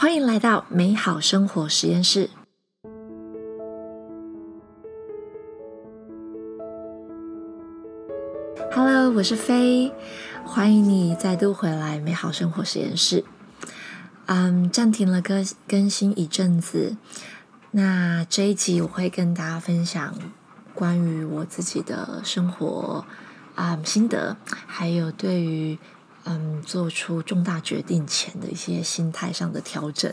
欢迎来到美好生活实验室。Hello，我是飞，欢迎你再度回来美好生活实验室。嗯，暂停了更更新一阵子，那这一集我会跟大家分享关于我自己的生活啊心得，还有对于。嗯，做出重大决定前的一些心态上的调整，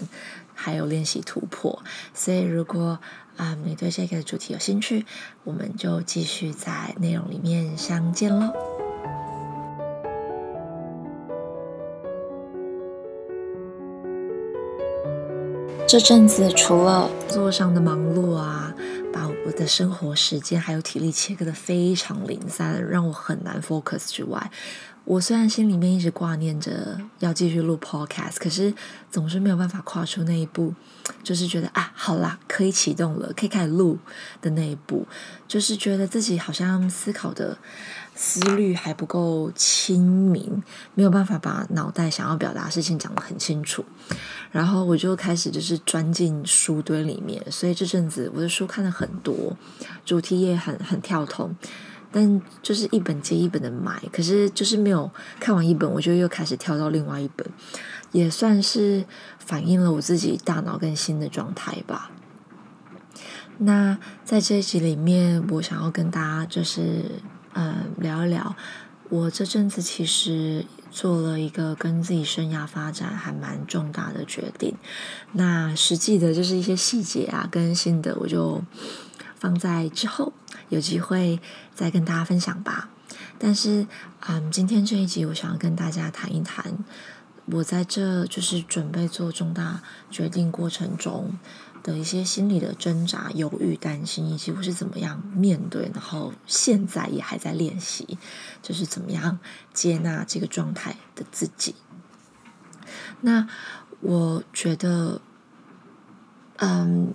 还有练习突破。所以，如果啊你对这个主题有兴趣，我们就继续在内容里面相见喽。这阵子除了工作上的忙碌啊，生活时间还有体力切割的非常零散，让我很难 focus 之外。我虽然心里面一直挂念着要继续录 podcast，可是总是没有办法跨出那一步，就是觉得啊，好啦，可以启动了，可以开始录的那一步，就是觉得自己好像思考的思虑还不够清明，没有办法把脑袋想要表达的事情讲得很清楚，然后我就开始就是钻进书堆里面，所以这阵子我的书看了很多，主题也很很跳通。但就是一本接一本的买，可是就是没有看完一本，我就又开始跳到另外一本，也算是反映了我自己大脑跟心的状态吧。那在这一集里面，我想要跟大家就是嗯聊一聊，我这阵子其实做了一个跟自己生涯发展还蛮重大的决定。那实际的就是一些细节啊跟心得，我就放在之后。有机会再跟大家分享吧。但是，嗯，今天这一集我想要跟大家谈一谈，我在这就是准备做重大决定过程中的一些心理的挣扎、犹豫、担心，以及我是怎么样面对，然后现在也还在练习，就是怎么样接纳这个状态的自己。那我觉得，嗯，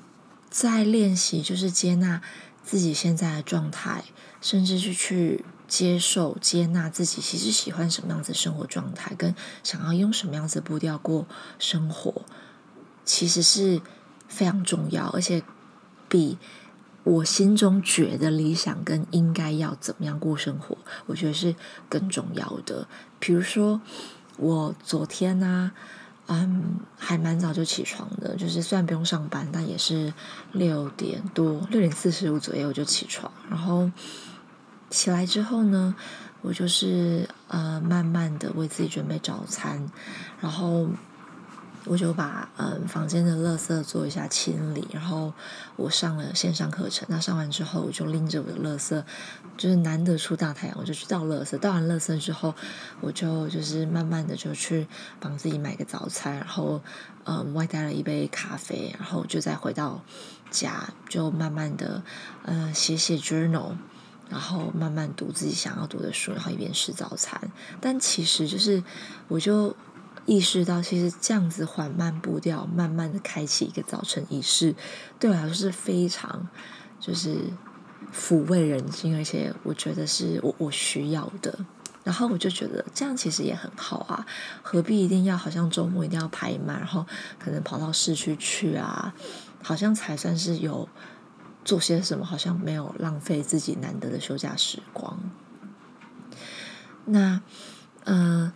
在练习就是接纳。自己现在的状态，甚至是去接受、接纳自己，其实喜欢什么样子的生活状态，跟想要用什么样子的步调过生活，其实是非常重要，而且比我心中觉得理想跟应该要怎么样过生活，我觉得是更重要的。比如说，我昨天呢。嗯，还蛮早就起床的，就是虽然不用上班，但也是六点多、六点四十五左右我就起床。然后起来之后呢，我就是呃，慢慢的为自己准备早餐，然后。我就把嗯房间的垃圾做一下清理，然后我上了线上课程。那上完之后，我就拎着我的垃圾，就是难得出大太阳，我就去倒垃圾。倒完垃圾之后，我就就是慢慢的就去帮自己买个早餐，然后嗯外带了一杯咖啡，然后就再回到家，就慢慢的嗯写写 journal，然后慢慢读自己想要读的书，然后一边吃早餐。但其实就是我就。意识到，其实这样子缓慢步调，慢慢的开启一个早晨仪式，对我来说是非常就是抚慰人心，而且我觉得是我我需要的。然后我就觉得这样其实也很好啊，何必一定要好像周末一定要排满，然后可能跑到市区去啊，好像才算是有做些什么，好像没有浪费自己难得的休假时光。那，嗯。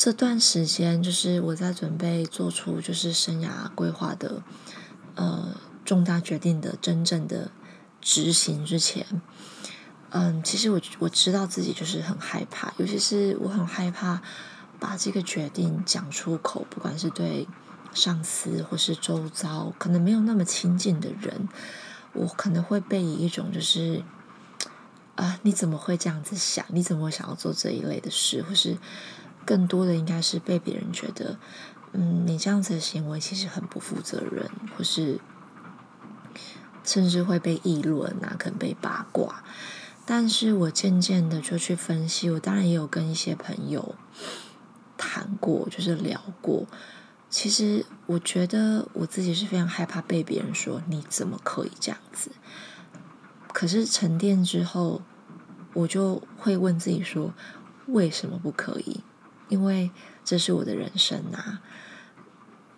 这段时间就是我在准备做出就是生涯规划的呃重大决定的真正的执行之前，嗯，其实我我知道自己就是很害怕，尤其是我很害怕把这个决定讲出口，不管是对上司或是周遭可能没有那么亲近的人，我可能会被以一种就是啊你怎么会这样子想？你怎么会想要做这一类的事？或是更多的应该是被别人觉得，嗯，你这样子的行为其实很不负责任，或是甚至会被议论啊，可能被八卦。但是我渐渐的就去分析，我当然也有跟一些朋友谈过，就是聊过。其实我觉得我自己是非常害怕被别人说你怎么可以这样子。可是沉淀之后，我就会问自己说，为什么不可以？因为这是我的人生啊，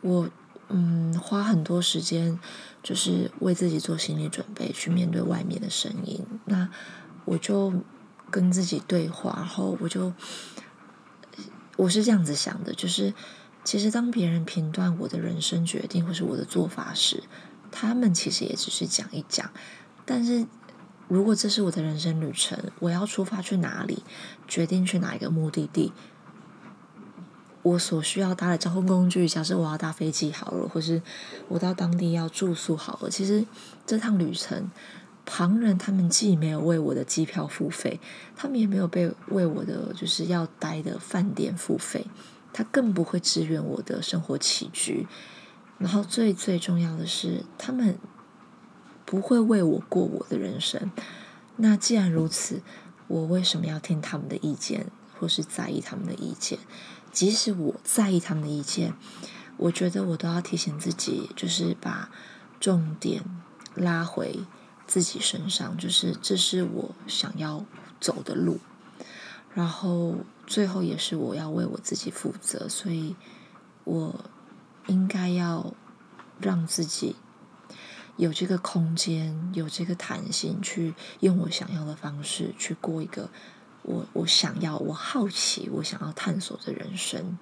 我嗯花很多时间，就是为自己做心理准备，去面对外面的声音。那我就跟自己对话，然后我就我是这样子想的，就是其实当别人评断我的人生决定或是我的做法时，他们其实也只是讲一讲。但是如果这是我的人生旅程，我要出发去哪里，决定去哪一个目的地。我所需要搭的交通工具，假设我要搭飞机好了，或是我到当地要住宿好了。其实这趟旅程，旁人他们既没有为我的机票付费，他们也没有被为我的就是要待的饭店付费，他更不会支援我的生活起居。然后最最重要的是，他们不会为我过我的人生。那既然如此，我为什么要听他们的意见，或是在意他们的意见？即使我在意他们的意见，我觉得我都要提醒自己，就是把重点拉回自己身上，就是这是我想要走的路，然后最后也是我要为我自己负责，所以我应该要让自己有这个空间，有这个弹性，去用我想要的方式去过一个。我我想要，我好奇，我想要探索的人生。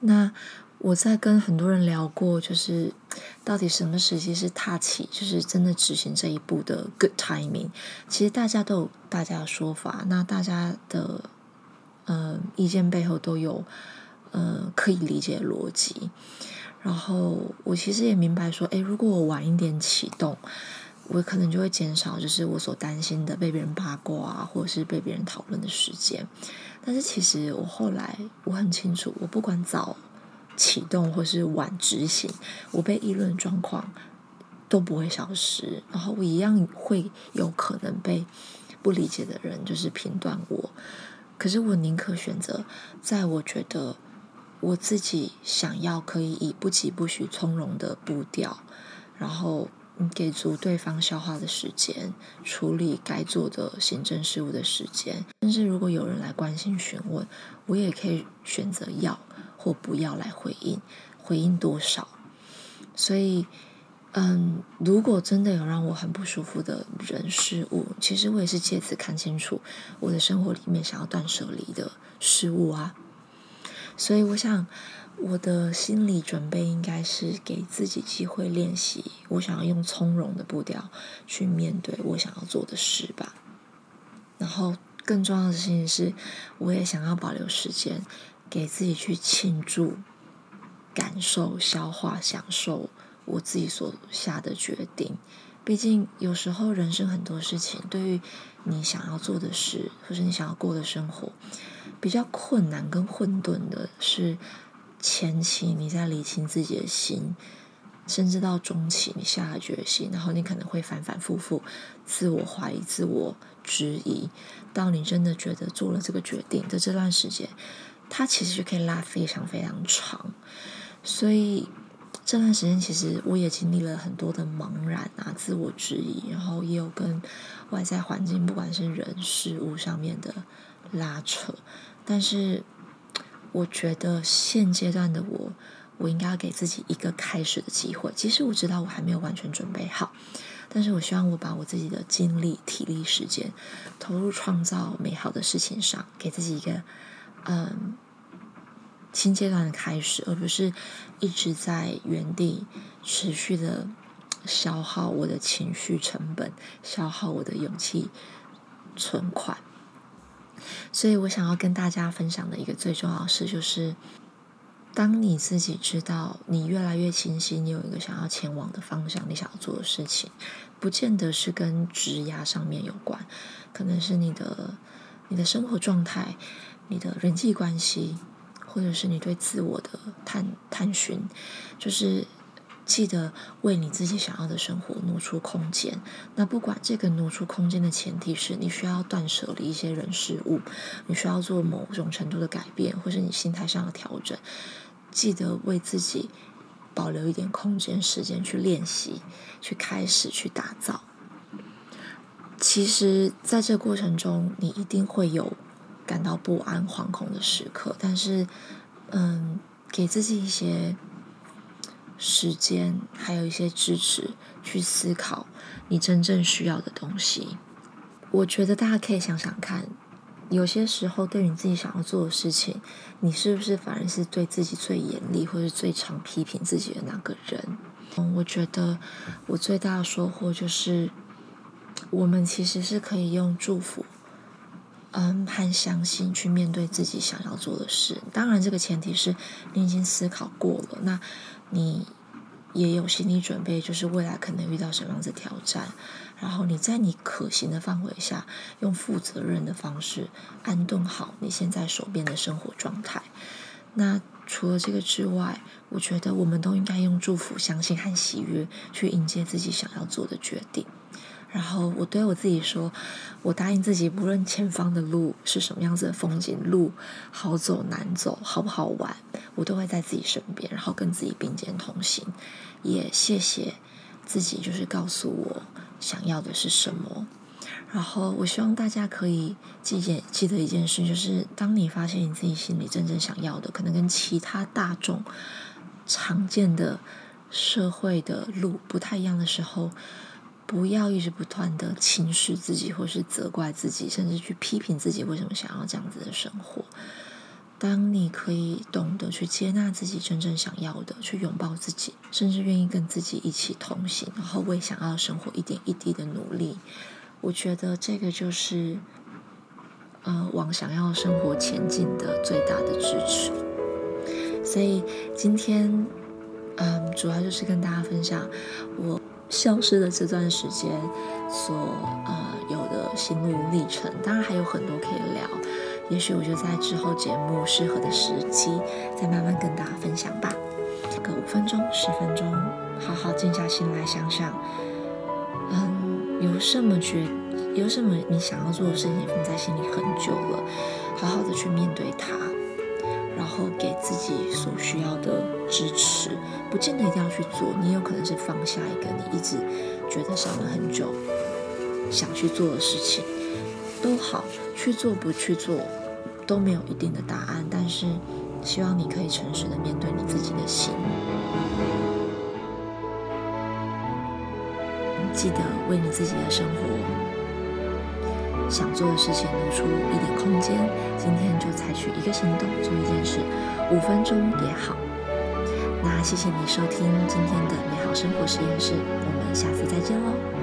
那我在跟很多人聊过，就是到底什么时机是踏起，就是真的执行这一步的 good timing。其实大家都有大家的说法，那大家的呃意见背后都有呃可以理解的逻辑。然后我其实也明白说，诶，如果我晚一点启动。我可能就会减少，就是我所担心的被别人八卦啊，或者是被别人讨论的时间。但是其实我后来我很清楚，我不管早启动或是晚执行，我被议论状况都不会消失，然后我一样会有可能被不理解的人就是评断我。可是我宁可选择，在我觉得我自己想要可以以不急不徐、从容的步调，然后。给足对方消化的时间，处理该做的行政事务的时间，甚至如果有人来关心询问，我也可以选择要或不要来回应，回应多少。所以，嗯，如果真的有让我很不舒服的人事物，其实我也是借此看清楚我的生活里面想要断舍离的事物啊。所以，我想。我的心理准备应该是给自己机会练习，我想要用从容的步调去面对我想要做的事吧。然后更重要的事情是，我也想要保留时间给自己去庆祝、感受、消化、享受我自己所下的决定。毕竟有时候人生很多事情，对于你想要做的事或者你想要过的生活，比较困难跟混沌的是。前期你在理清自己的心，甚至到中期你下了决心，然后你可能会反反复复自我怀疑、自我质疑，到你真的觉得做了这个决定的这段时间，它其实可以拉非常非常长。所以这段时间其实我也经历了很多的茫然啊、自我质疑，然后也有跟外在环境，不管是人事物上面的拉扯，但是。我觉得现阶段的我，我应该要给自己一个开始的机会。其实我知道我还没有完全准备好，但是我希望我把我自己的精力、体力、时间投入创造美好的事情上，给自己一个嗯新阶段的开始，而不是一直在原地持续的消耗我的情绪成本，消耗我的勇气存款。所以我想要跟大家分享的一个最重要的事，就是当你自己知道你越来越清晰，你有一个想要前往的方向，你想要做的事情，不见得是跟职压上面有关，可能是你的你的生活状态、你的人际关系，或者是你对自我的探探寻，就是。记得为你自己想要的生活挪出空间。那不管这个挪出空间的前提是你需要断舍离一些人事物，你需要做某种程度的改变，或是你心态上的调整。记得为自己保留一点空间、时间去练习、去开始、去打造。其实，在这过程中，你一定会有感到不安、惶恐的时刻，但是，嗯。给自己一些时间，还有一些支持，去思考你真正需要的东西。我觉得大家可以想想看，有些时候对你自己想要做的事情，你是不是反而是对自己最严厉，或者最常批评自己的那个人？嗯，我觉得我最大的收获就是，我们其实是可以用祝福。嗯，和相信去面对自己想要做的事。当然，这个前提是你已经思考过了，那你也有心理准备，就是未来可能遇到什么样子挑战。然后你在你可行的范围下，用负责任的方式安顿好你现在手边的生活状态。那除了这个之外，我觉得我们都应该用祝福、相信和喜悦去迎接自己想要做的决定。然后我对我自己说，我答应自己，不论前方的路是什么样子的风景，路好走难走，好不好玩，我都会在自己身边，然后跟自己并肩同行。也谢谢自己，就是告诉我想要的是什么。然后我希望大家可以记件记得一件事，就是当你发现你自己心里真正想要的，可能跟其他大众常见的社会的路不太一样的时候。不要一直不断的轻视自己，或是责怪自己，甚至去批评自己为什么想要这样子的生活。当你可以懂得去接纳自己真正想要的，去拥抱自己，甚至愿意跟自己一起同行，然后为想要的生活一点一滴的努力，我觉得这个就是呃往想要生活前进的最大的支持。所以今天嗯，主要就是跟大家分享我。消失的这段时间所呃有的心路历程，当然还有很多可以聊。也许我就在之后节目适合的时机，再慢慢跟大家分享吧。个五分钟、十分钟，好好静下心来想想，嗯，有什么觉，有什么你想要做的事情放在心里很久了，好好的去面对它。然后给自己所需要的支持，不见得一定要去做，你有可能是放下一个你一直觉得想了很久想去做的事情，都好，去做不去做都没有一定的答案，但是希望你可以诚实的面对你自己的心，记得为你自己的生活。想做的事情留出一点空间，今天就采取一个行动做一件事，五分钟也好。那谢谢你收听今天的美好生活实验室，我们下次再见喽。